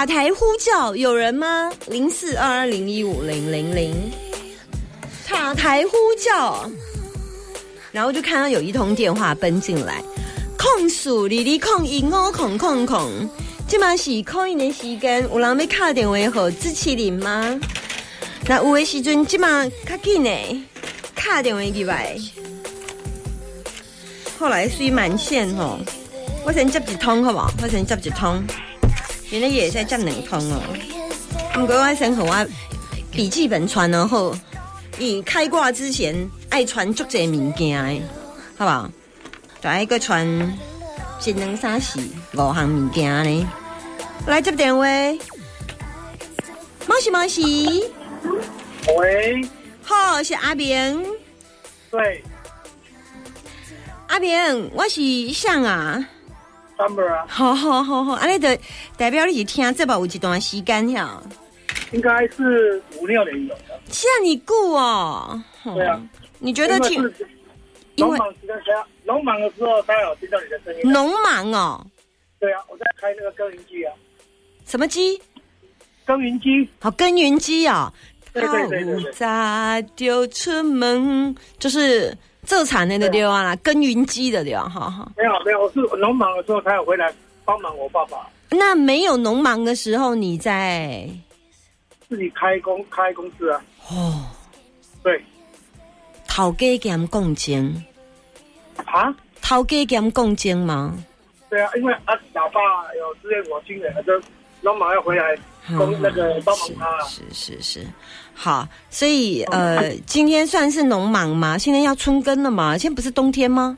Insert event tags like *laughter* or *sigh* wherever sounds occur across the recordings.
塔台呼叫，有人吗？零四二二零一五零零零，塔台呼叫，然后就看到有一通电话奔进来，控诉里里控一五控控控，这嘛是空一的时间，有人要打电话给支持人吗？那有的时阵，这嘛较紧呢，打电话入来。后来虽满线吼，我先接一通好不好？我先接一通，原来也在接两通哦。不过我先和我笔记本传了后，以开挂之前爱传足侪物件的，好不好？就爱个传一两三四五项物件呢。来接电话，mo 西 mo 西，喂，好是阿明，对阿明，我是向啊。好好好好，安尼的代表你是听这把有一段时间呀，应该是五六年有的。吓你顾哦。对啊，你觉得挺农忙时间才农忙的时候才有听到你的声音。农忙哦？对啊，我在开那个耕耘机啊，什么机？耕耘机。好，耕耘机啊。对对对对对早就出门，就是这产的对啊啦，耕耘机的对啊，哈哈。没有没有，我是农忙的时候才有回来帮忙我爸爸那没有农忙的时候，你在自己开工开公司啊。哦，对头家兼共经，啊，头家兼共经吗？对啊，因为啊，老爸有支援我亲人，就农忙要回来工那个帮忙他啊。是是是，好，所以呃，今天算是农忙嘛，现在要春耕了嘛，现在不是冬天吗？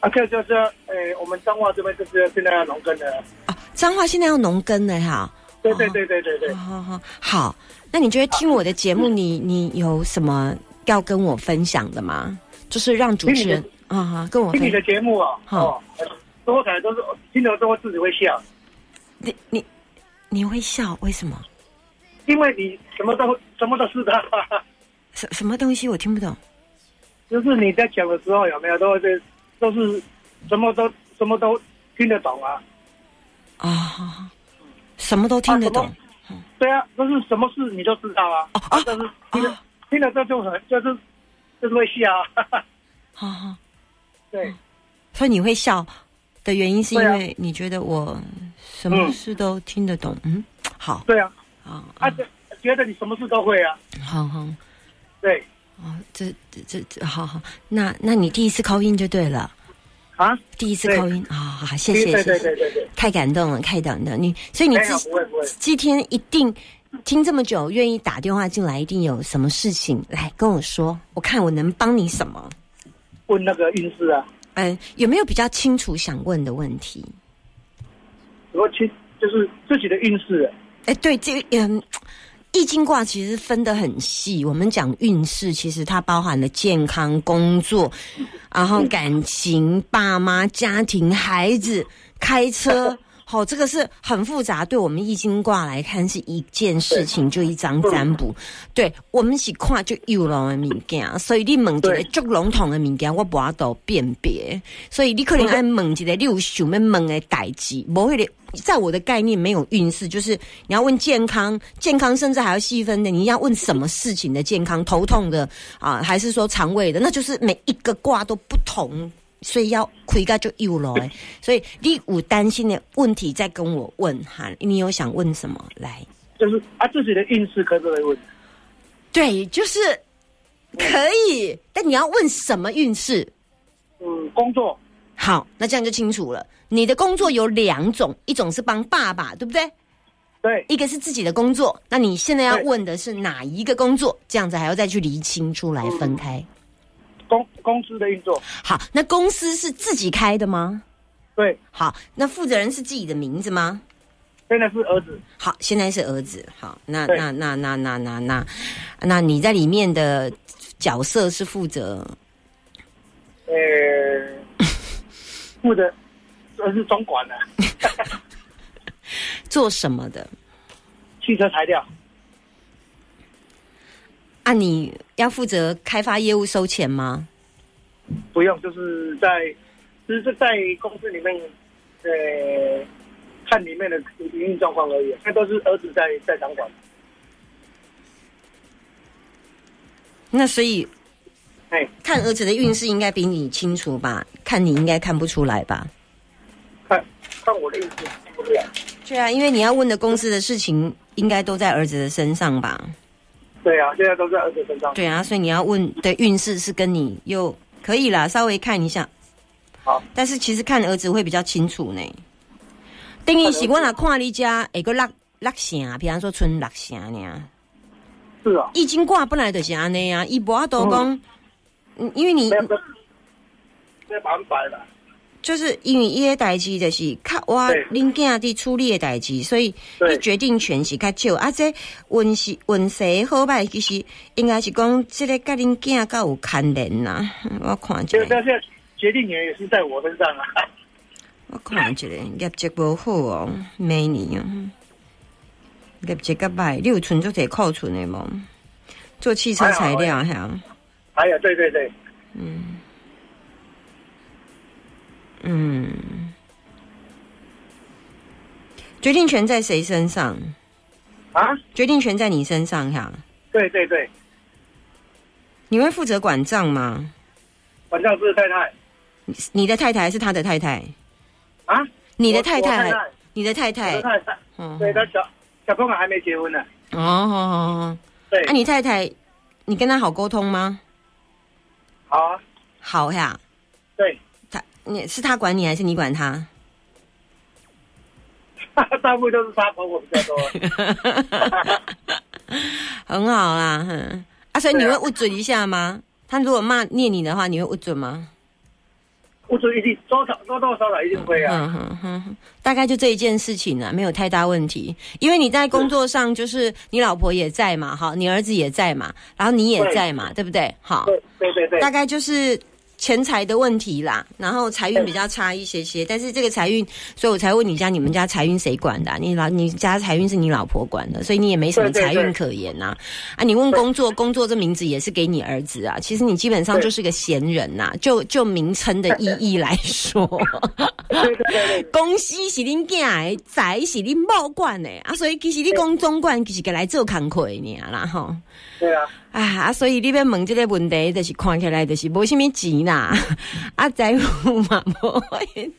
啊，这就是呃，我们彰化这边就是现在要农耕的。啊，彰化现在要农耕了哈。对对对对对对。好好好，那你觉得听我的节目，你你有什么要跟我分享的吗？就是让主持人啊哈跟我分听你的节目啊，好哦，多才都是听了都会自己会笑，你你你会笑，为什么？因为你什么都什么都是他，什什么东西我听不懂？就是你在讲的时候有没有都是都是什么都什么都听得懂啊？啊、什么都听得懂。啊对啊，就是什么事你都知道啊，哦哦但是听听了这就很就是就是会笑啊，好好，对，所以你会笑的原因是因为你觉得我什么嗯。事都听得懂？嗯，好。对啊，啊啊，这觉得你什么事都会啊，好好。对。哦，这这这这好好，那那你第一次扣音就对了，啊，第一次对。扣音啊，好好谢谢谢。谢，太感动了，太感动了你，所以你没有今不会。不会，今天一定听这么久，愿意打电话进来，一定有什么事情来跟我说，我看我能帮你什么。问那个运势啊，嗯，有没有比较清楚想问的问题？如果去就是自己的运势，哎，对，这个嗯，易经卦其实分得很细。我们讲运势，其实它包含了健康、工作，然后感情、爸妈、家庭、孩子、开车。好、这个是很复杂。对我们易经卦来看，是一件事情，就一张占卜。对我们是看就有了的物件，所以你问一个对足笼统的物件，我无法度辨别。所以你可能爱问一个你有想要问的代志，无迄个。在我的概念没有运势，就是你要问健康，健康甚至还要细分的，你要问什么事情的健康，头痛的啊，还是说肠胃的，那就是每一个卦都不同，所以要开个就有了哎。*laughs* 所以你有担心的问题再跟我问哈，你有想问什么来？就是啊自己的运势可不可以问？对，就是可以，但你要问什么运势？嗯，工作好，那这样就清楚了。你的工作有两种，一种是帮爸爸，对不对？对一个是自己的工作，那你现在要问的是哪一个工作？这样子还要再去厘清出来分开。公公司的运作，好，那公司是自己开的吗？对好，那负责人是自己的名字吗？现在是儿子，好，现在是儿子。好，那那那那那那那，那你在里面的角色是负责呃，负责儿子总管的 *laughs* 做什么的？汽车材料，啊，你要负责开发业务收钱吗？不用，就是在，只是在公司里面，呃，看里面的营运状况而已，那都是儿子在在掌管。那所以哎，看儿子的运势应该比你清楚吧？看你应该看不出来吧？看看我的意思，不了。对啊，因为你要问的公司的事情应该都在儿子的身上吧？对啊，现在都在儿子身上。对啊，所以你要问的运势是跟你又可以啦，稍微看一下。好，但是其实看儿子会比较清楚呢。等于是我若看你家下个六六成，比方说剩六成呢。是啊，易经卦本来就是安尼啊，伊无法度讲，嗯，因为你没有，没有百分百的。就是因为伊个代志就是较我对恁囝伫处理的代志，所以伊决定权是较少。啊，这运势运势好歹，其实应该是讲即个甲恁囝较有牵连呐。我看一这下，个决定权也是在我身上啊。我看一下，业绩无好哦，明年哦，业绩较歹，你有存足侪库存的无？做汽车材料还有，哎呀，对对对，嗯，决定权在谁身上？啊，决定权在你身上哈。对对对，你会负责管账吗？反正是太太你你的太太还是他的太太？啊，你的太太你的太太？太太，嗯对他小小朋友还没结婚呢。哦。对那、，你太太，你跟他好沟通吗？好啊，好呀。对，他你是他管你还是你管他？*laughs* 大部分都是他管我比较多。*laughs* 很好啦，哼。啊，所以你会误准一下吗？他如果骂念你的话，你会误准吗？我说一定多少多多少少一定会啊。嗯哼哼哼，大概就这一件事情啊，没有太大问题。因为你在工作上，就是你老婆也在嘛，好，你儿子也在嘛，然后你也在嘛，对不对？好，对对对对大，概就是钱财的问题啦，然后财运比较差一些些，但是这个财运，所以我才问你家你们家财运谁管的啊、你老你家财运是你老婆管的，所以你也没什么财运可言呐、啊。你问工作，工作这名字也是给你儿子啊，其实你基本上就是个闲人呐、就就名称的意义来说。公司是恁囝的，财是恁某管的啊，所以其实你讲总管其实个来做工课的尔啦吼。对啊，啊啊，所以你要问这个问题，就是看起来就是无什么钱啦，啊财富嘛无，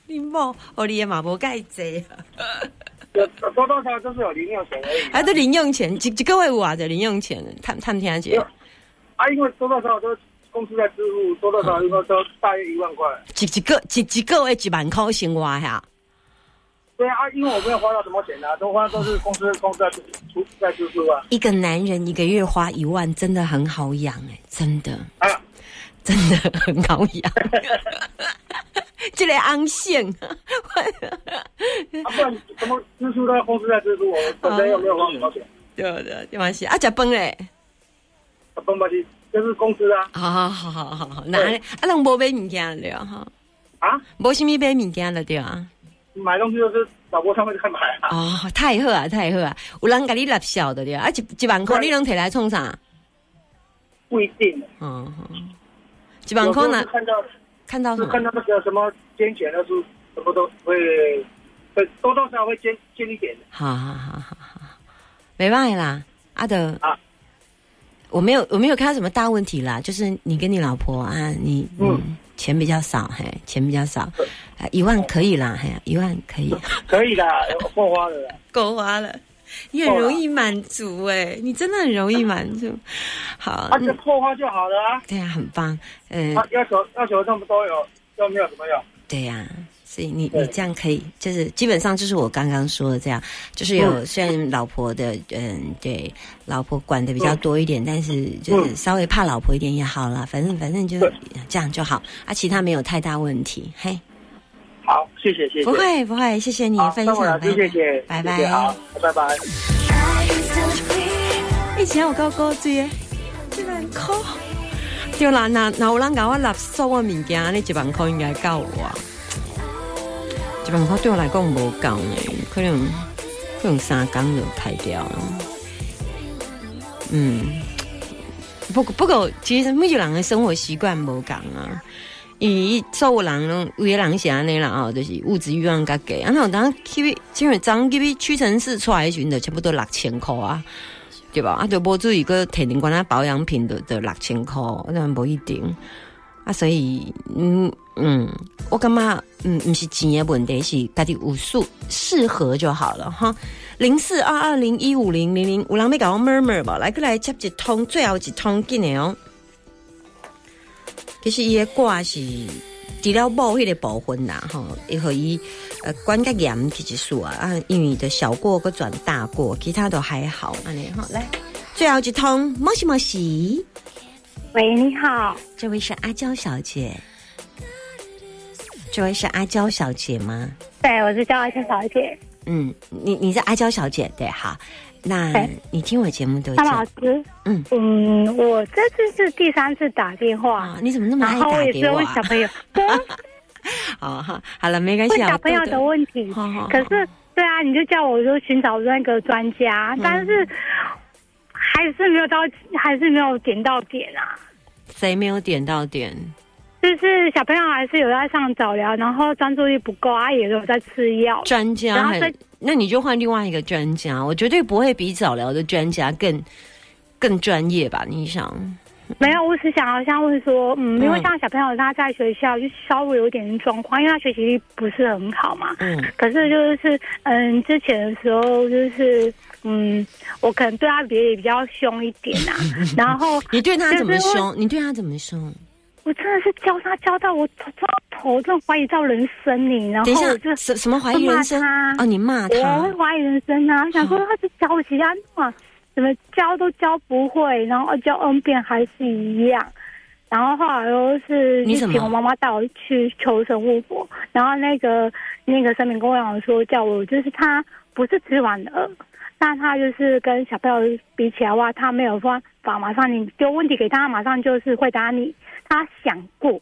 你某互你也嘛无介济啊，有多多少少都是有零用钱而已。啊。都零用钱，几几个月有偌的零用钱，探探听者，啊，因为多多少少都公司在支付，多多少少应该都大约一万块。一一个一一个月一万块生活呀，对啊，因为我没有花到什么钱啊，都花都是公司公司在出在支出啊。一个男人一个月花一万，真的很好养哎、真的啊，真的很好养，*laughs* 这个安性。啊，不然什么支出都要公司在支出，我本身又没有花什么钱。对的，没关系啊，食饭嘞。啊，崩吧唧，就是公司啊好好好好好好，那对啊，人无买物件了哈，啊，无什么买物件了对啊。买东西就是老婆他们在买啊。哦，太好啊，太好啊！有人给你纳笑的对啊，啊一一万块你能摕来冲啥？不一定，嗯，嗯一万块呢？看到看到？是看到那个什么捐钱的是什么都会，会多多少少会捐捐一点的。好好好好好，没办法啦，阿德啊，我没有我没有看到什么大问题啦，就是你跟你老婆啊，你嗯嗯钱比较少，嘿，钱比较少，啊一万可以啦，嘿，一万可以。*laughs* 可以的，够花了。够花了，你很容易满足哎、你真的很容易满足。好那就够花就好了啊。对啊，很棒，嗯、啊，要求要求这么多有，又没有什么用。对呀、所以你你这样可以，就是基本上就是我刚刚说的这样，就是有、嗯虽然老婆的嗯对老婆管的比较多一点，但是就是嗯稍微怕老婆一点也好啦，反正反正就对这样就好啊，其他没有太大问题，嘿。好，谢谢谢谢。不会不会，谢谢你，分享，师谢谢，拜拜好，拜拜。以前有够高追的，一万块。对啦，那那有人甲我纳所有物件，你一万块应该够我。一万块对我来讲无够呢，可能可能三工就开掉了。嗯，不过不过，其实每一个人的生活习惯无共啊。因为所有人拢有的人是安尼啦吼，就是物质欲望较低。啊，那有当去基本上去屈臣氏出来的时阵，就差不多六千块啊。对吧？啊，就无注意个提零管啊保养品的的六千块，那无一定啊。所以，嗯嗯，我感觉嗯，不是钱的问题，是家己有适适合就好了哈。零四二二零一五零零零，有人要甲我 murmur 吧？来，过来接一通，最后一通紧的哦。其实伊的歌是除了某迄个部分啦，吼，伊互伊呃管较严其实数啊，啊，因为的小过个转大过，其他都还好，安尼哈。来，最后一通，莫西莫西，喂，你好，这位是阿娇小姐，这位是阿娇小姐吗？对，我是叫阿娇小姐。嗯，你你是阿娇小姐对，好，那你听我节目多张老久？师，嗯。嗯，我这次是第三次打电话，啊，你怎么那么然爱打后我也是给我啊？问小朋友，*laughs* 好哈，好了，没关系啊，小朋友的问题。可是对啊，你就叫我说寻找那个专家，嗯。但是还是没有到，还是没有点到点啊。谁没有点到点？就是小朋友还是有在上早疗，然后专注力不够，啊，也有在吃药。专家还然后那你就换另外一个专家，我绝对不会比早疗的专家更更专业吧？你想？*laughs* 没有，我只想要像问说，嗯，因为嗯像小朋友他在学校就稍微有点状况，因为他学习力不是很好嘛。嗯可是就是，嗯，之前的时候就是，嗯，我可能对他也比较凶一点啊。*laughs* 然后你对他怎么就是凶？你对他怎么凶？我真的是教他教到我头到头，真的怀疑到人生你。然后我就下，什什么怀疑人生会骂？他哦，你骂我会？怀疑人生啊，想说 *laughs* 他是教其他话，怎么教都教不会，然后教 N 遍还是一样。然后后来又是你请我妈妈带我去求神问佛，然后那个那个神明跟我讲说，叫我就是他不是吃完的，那他就是跟小朋友比起来的话，他没有办法马上你丢问题给他，马上就是回答你。他想过，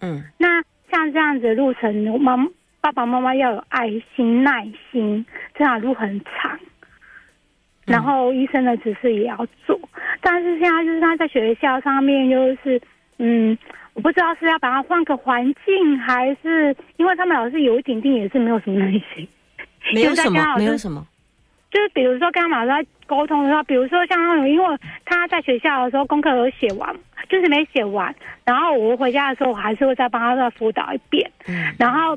嗯那像这样子的路程，妈爸爸妈妈要有爱心、耐心，这条路很长。然后医生的指示也要做，但是现在就是他在学校上面就是，嗯，我不知道是要把他换个环境，还是因为他们老师有一点点也是没有什么耐心，*laughs* 没有什么，没有什么。就是比如说跟他们老师在沟通的话，比如说像那种，因为他在学校的时候功课有写完，就是没写完，然后我回家的时候，我还是会再帮他再辅导一遍，嗯然后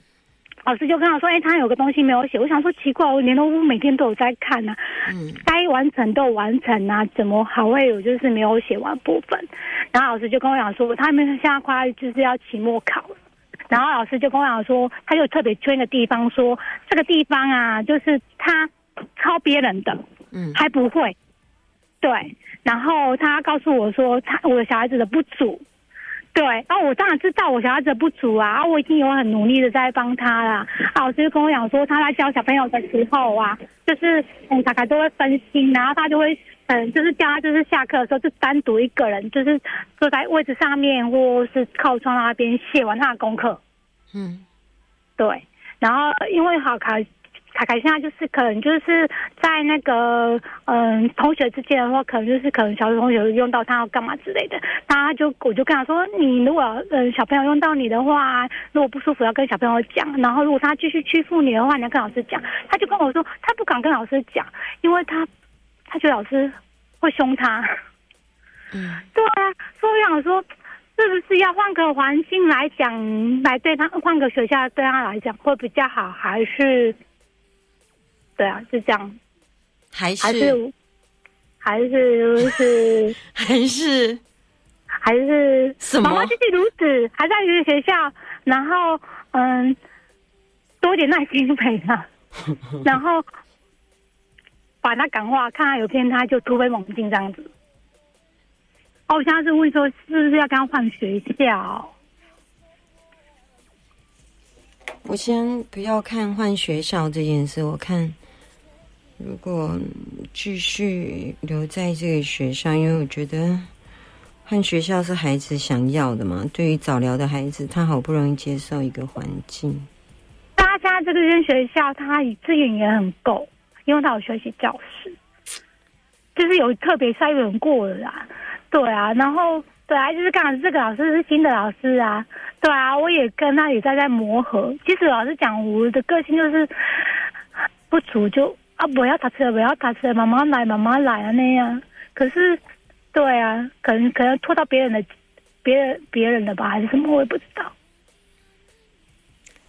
老师就跟我说，哎、他有个东西没有写，我想说奇怪，我联络部每天都有在看呐、嗯该完成都完成啊，怎么还会有就是没有写完部分？然后老师就跟我讲说，他们现在快就是要期末考了。然后老师就跟我讲说，他就特别圈一个地方说，这个地方啊，就是他抄别人的，嗯还不会。对，然后他告诉我说，他我的小孩子的不足。对，然后我当然知道我小孩子不足啊，啊我已经有很努力的在帮他啦。啊，老师跟我讲说，他在教小朋友的时候啊，就是嗯，大概都会分心，然后他就会嗯，就是叫他就是下课的时候就单独一个人，就是坐在位置上面或是靠窗那边写完他的功课。嗯对，然后因为好卡凯凯现在就是可能就是在那个嗯同学之间的话，可能就是可能小学同学用到他要干嘛之类的，他就我就跟他说，你如果嗯小朋友用到你的话，如果不舒服要跟小朋友讲，然后如果他继续欺负你的话，你要跟老师讲。他就跟我说，他不敢跟老师讲，因为他他觉得老师会凶他。嗯对啊，所以我想说，是不是要换个环境来讲，来对他换个学校对他来讲会比较好，还是？对啊，就这样，还还是是还是就是 *laughs* 还是还是什么妈妈继续如此，还在一个学校，然后嗯，多一点耐心陪他，*laughs* 然后把他感化，看他有骗他就突飞猛进这样子。哦，我现在是问说，是不是要跟他换学校？我先不要看换学校这件事，我看如果继续留在这个学校，因为我觉得换学校是孩子想要的嘛。对于早疗的孩子，他好不容易接受一个环境。大家这个间学校，他资源也很够，因为他有学习教室，就是有特别筛选过的啦。对啊，然后对啊，就是刚好这个老师是新的老师啊。对啊，我也跟他也在在磨合。其实老师讲，我的个性就是不足就啊，不要打车，不要打车，慢慢来，慢慢来啊那样。可是，对啊，可能可能拖到别人的，别人别人的吧，还是什么，我也不知道。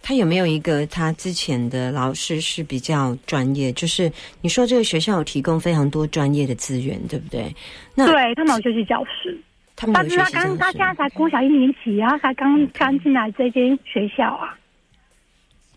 他有没有一个他之前的老师是比较专业？就是你说这个学校有提供非常多专业的资源，对不对？那对他们有学习教室，他们但是他刚他现在，才国小一年级啊，他才刚刚进来这间学校啊。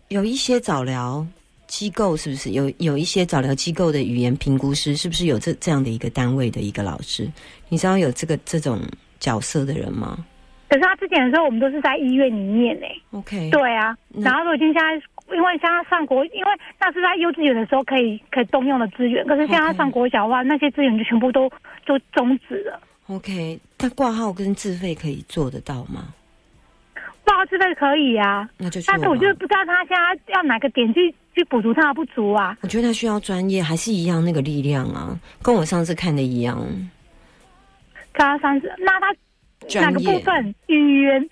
有一些早疗机构是不是有有一些早疗机构的语言评估师，是不是有这这样的一个单位的一个老师？你知道有这个这种角色的人吗可是他之前的时候，我们都是在医院里面呢、？OK，对啊，然后我已经现在，因为现在上国，因为那是在幼稚园的时候可以可以动用的资源，可是现在上国小的话，那些资源就全部都就终止了。OK，那挂号跟自费可以做得到吗？报资费可以啊，那就去但是我网就不知道他现在要哪个点去去补足他的不足啊。我觉得他需要专业，还是一样那个力量啊，跟我上次看的一样。看他上次，那他哪个部分语言？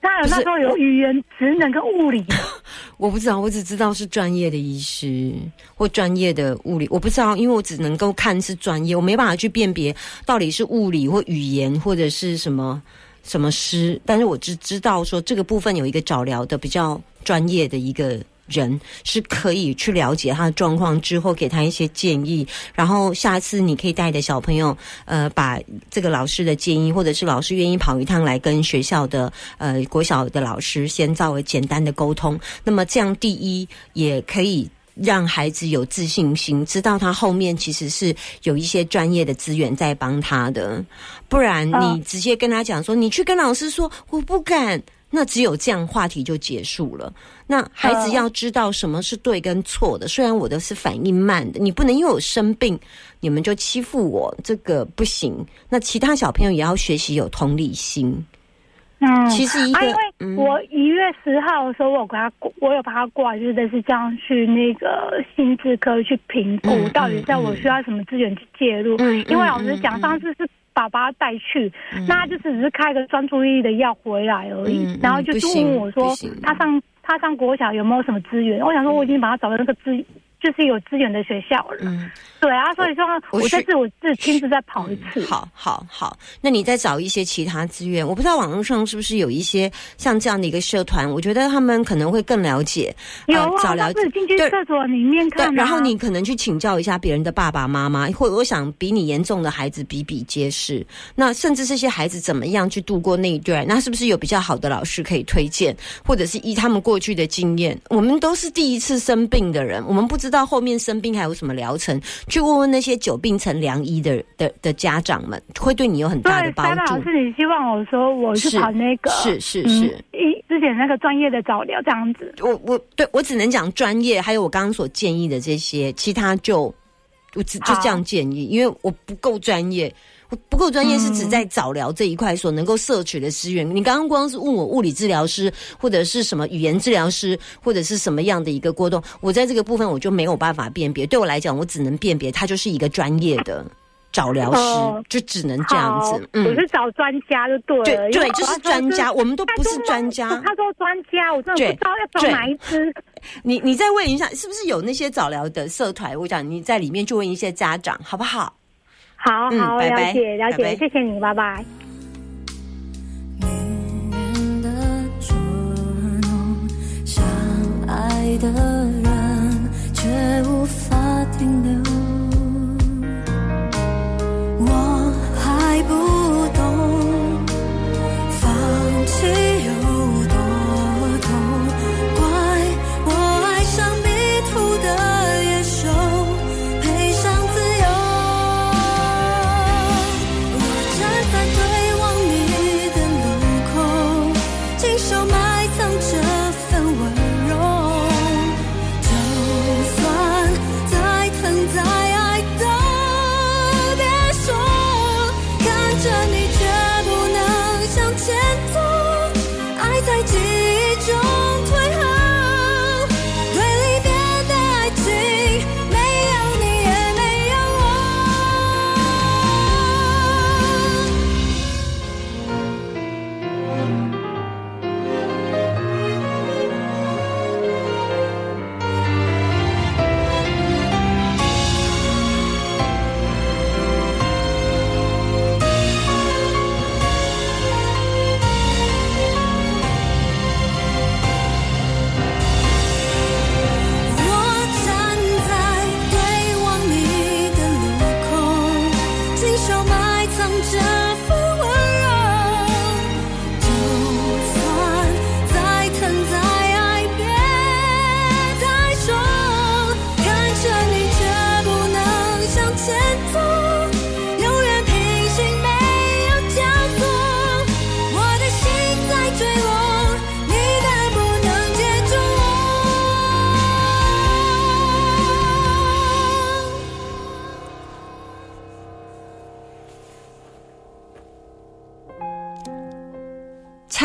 他有那时候有语言、职能跟物理。*laughs* 我不知道，我只知道是专业的医师或专业的物理，我不知道，因为我只能够看是专业，我没办法去辨别到底是物理或语言或者是什么什么师，但是我只知道说这个部分有一个早疗的比较专业的一个。人是可以去了解他的状况之后，给他一些建议，然后下次你可以带着小朋友，呃，把这个老师的建议，或者是老师愿意跑一趟来跟学校的呃国小的老师先作为简单的沟通。那么这样，第一也可以。让孩子有自信心，知道他后面其实是有一些专业的资源在帮他的，不然你嗯直接跟他讲说，你去跟老师说我不敢，那只有这样话题就结束了。那孩子嗯要知道什么是对跟错的，虽然我的是反应慢的，你不能因为我生病，你们就欺负我，这个不行。那其他小朋友也要学习有同理心。嗯，其实一个啊，因为嗯我一月十号的时候，我有给他过，我有把他挂，就是类似这样去那个心智科去评估，嗯到底在我需要什么资源去介入。嗯因为老师讲，上次是爸爸带去，嗯那他就只是开个专注力的药回来而已，然后就问我说，他上他上国小有没有什么资源？我想说，我已经把他找到那个资。就是有资源的学校了，嗯，对啊，所以说我这次我自己亲自再跑一次。好好好，那你再找一些其他资源，我不知道网络上是不是有一些像这样的一个社团，我觉得他们可能会更了解。有啊，呃早了我自己进去对厕所里面看、啊，，然后你可能去请教一下别人的爸爸妈妈，或者我想比你严重的孩子比比皆是。那甚至这些孩子怎么样去度过那一段？那是不是有比较好的老师可以推荐，或者是依他们过去的经验？我们都是第一次生病的人，我们不知道后面生病还有什么疗程，去问问那些久病成良医的的的家长们，会对你有很大的，帮助。塞老师，你希望我说我去是跑那个是是嗯是，一之前那个专业的早疗这样子。我我对我只能讲专业，还有我刚刚所建议的这些，其他就我只就这样建议，因为我不够专业。我不够专业是指嗯在早疗这一块所能够摄取的资源。你刚刚光是问我物理治疗师，或者是什么语言治疗师，或者是什么样的一个过动，我在这个部分我就没有办法辨别。对我来讲，我只能辨别他就是一个专业的早疗师，哦就只能这样子。嗯我，是找专家就对了。对对，就是专家，我们都不是专家。他说专家，我真的不知道要对找哪一支。*laughs* 你你再问一下，是不是有那些早疗的社团？我讲你在里面就问一些家长，好不好？嗯好好拜拜了解了拜拜解，谢谢你，拜拜。爱的人却无法停留。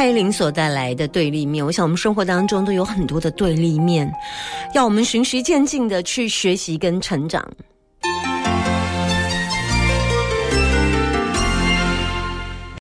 依林所带来的对立面，我想我们生活当中都有很多的对立面，要我们循序渐进的去学习跟成长。